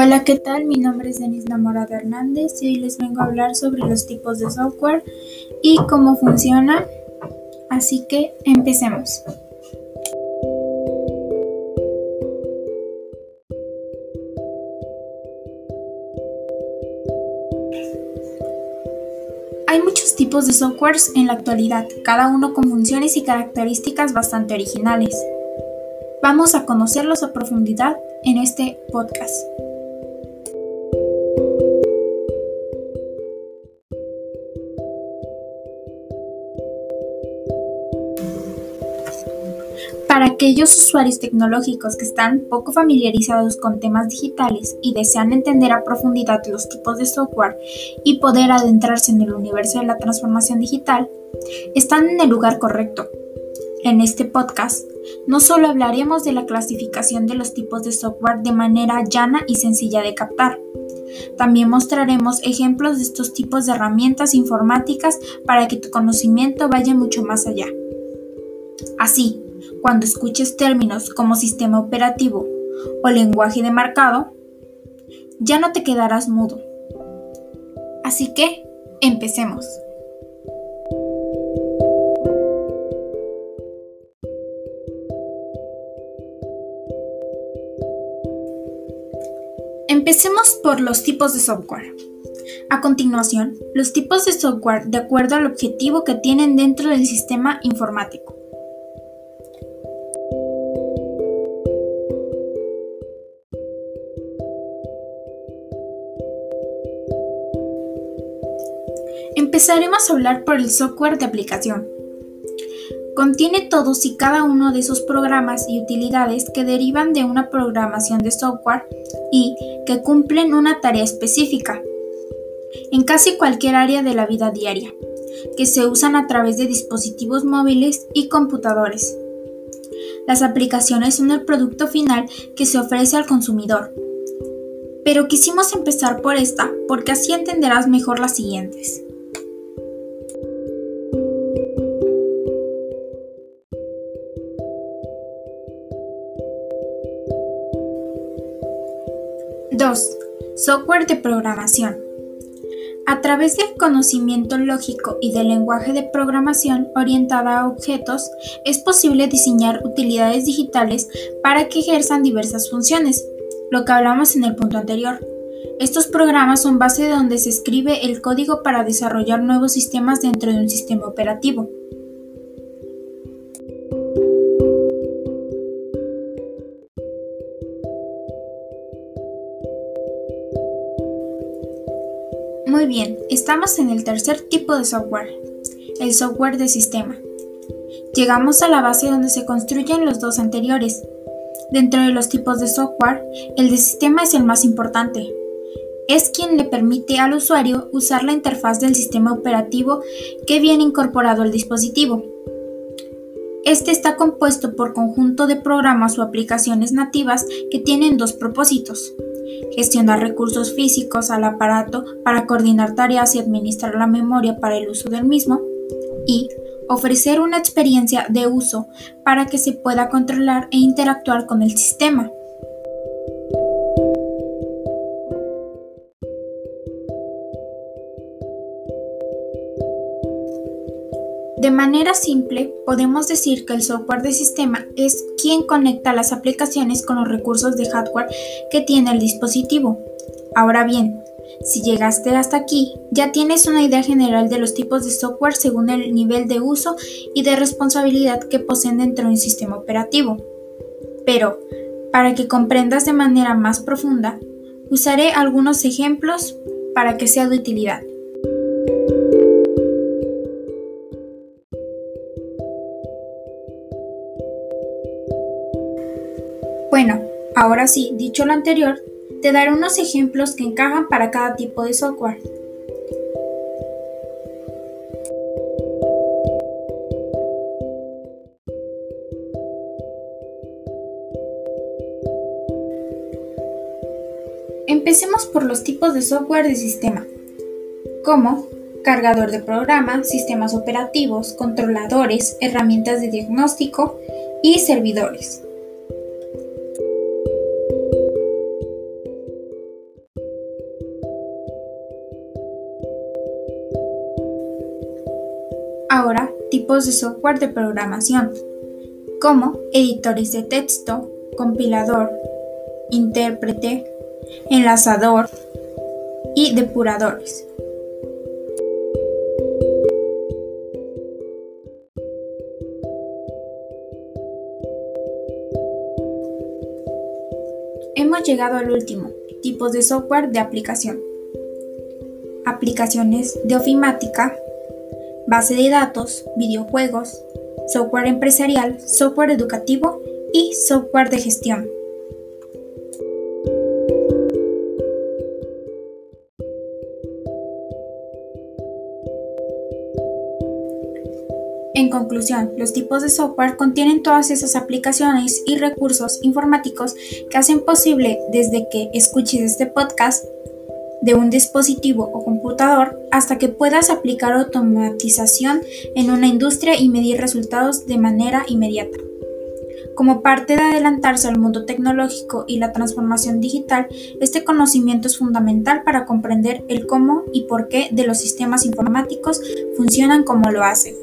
Hola, ¿qué tal? Mi nombre es Denis Namorada Hernández y hoy les vengo a hablar sobre los tipos de software y cómo funciona. Así que empecemos. Hay muchos tipos de softwares en la actualidad, cada uno con funciones y características bastante originales. Vamos a conocerlos a profundidad en este podcast. Para aquellos usuarios tecnológicos que están poco familiarizados con temas digitales y desean entender a profundidad los tipos de software y poder adentrarse en el universo de la transformación digital, están en el lugar correcto. En este podcast no solo hablaremos de la clasificación de los tipos de software de manera llana y sencilla de captar, también mostraremos ejemplos de estos tipos de herramientas informáticas para que tu conocimiento vaya mucho más allá. Así, cuando escuches términos como sistema operativo o lenguaje de marcado, ya no te quedarás mudo. Así que, empecemos. Empecemos por los tipos de software. A continuación, los tipos de software de acuerdo al objetivo que tienen dentro del sistema informático. Empezaremos a hablar por el software de aplicación. Contiene todos y cada uno de esos programas y utilidades que derivan de una programación de software y que cumplen una tarea específica en casi cualquier área de la vida diaria, que se usan a través de dispositivos móviles y computadores. Las aplicaciones son el producto final que se ofrece al consumidor. Pero quisimos empezar por esta porque así entenderás mejor las siguientes. Software de programación. A través del conocimiento lógico y del lenguaje de programación orientada a objetos, es posible diseñar utilidades digitales para que ejerzan diversas funciones, lo que hablamos en el punto anterior. Estos programas son base de donde se escribe el código para desarrollar nuevos sistemas dentro de un sistema operativo. Muy bien, estamos en el tercer tipo de software, el software de sistema. Llegamos a la base donde se construyen los dos anteriores. Dentro de los tipos de software, el de sistema es el más importante. Es quien le permite al usuario usar la interfaz del sistema operativo que viene incorporado al dispositivo. Este está compuesto por conjunto de programas o aplicaciones nativas que tienen dos propósitos gestionar recursos físicos al aparato para coordinar tareas y administrar la memoria para el uso del mismo, y ofrecer una experiencia de uso para que se pueda controlar e interactuar con el sistema. De manera simple, podemos decir que el software de sistema es quien conecta las aplicaciones con los recursos de hardware que tiene el dispositivo. Ahora bien, si llegaste hasta aquí, ya tienes una idea general de los tipos de software según el nivel de uso y de responsabilidad que poseen dentro de un sistema operativo. Pero, para que comprendas de manera más profunda, usaré algunos ejemplos para que sea de utilidad. Bueno, ahora sí, dicho lo anterior, te daré unos ejemplos que encajan para cada tipo de software. Empecemos por los tipos de software de sistema, como cargador de programa, sistemas operativos, controladores, herramientas de diagnóstico y servidores. Tipos de software de programación, como editores de texto, compilador, intérprete, enlazador y depuradores. Hemos llegado al último, tipos de software de aplicación. Aplicaciones de ofimática, base de datos, videojuegos, software empresarial, software educativo y software de gestión. En conclusión, los tipos de software contienen todas esas aplicaciones y recursos informáticos que hacen posible desde que escuches este podcast de un dispositivo o computador hasta que puedas aplicar automatización en una industria y medir resultados de manera inmediata. Como parte de adelantarse al mundo tecnológico y la transformación digital, este conocimiento es fundamental para comprender el cómo y por qué de los sistemas informáticos funcionan como lo hacen.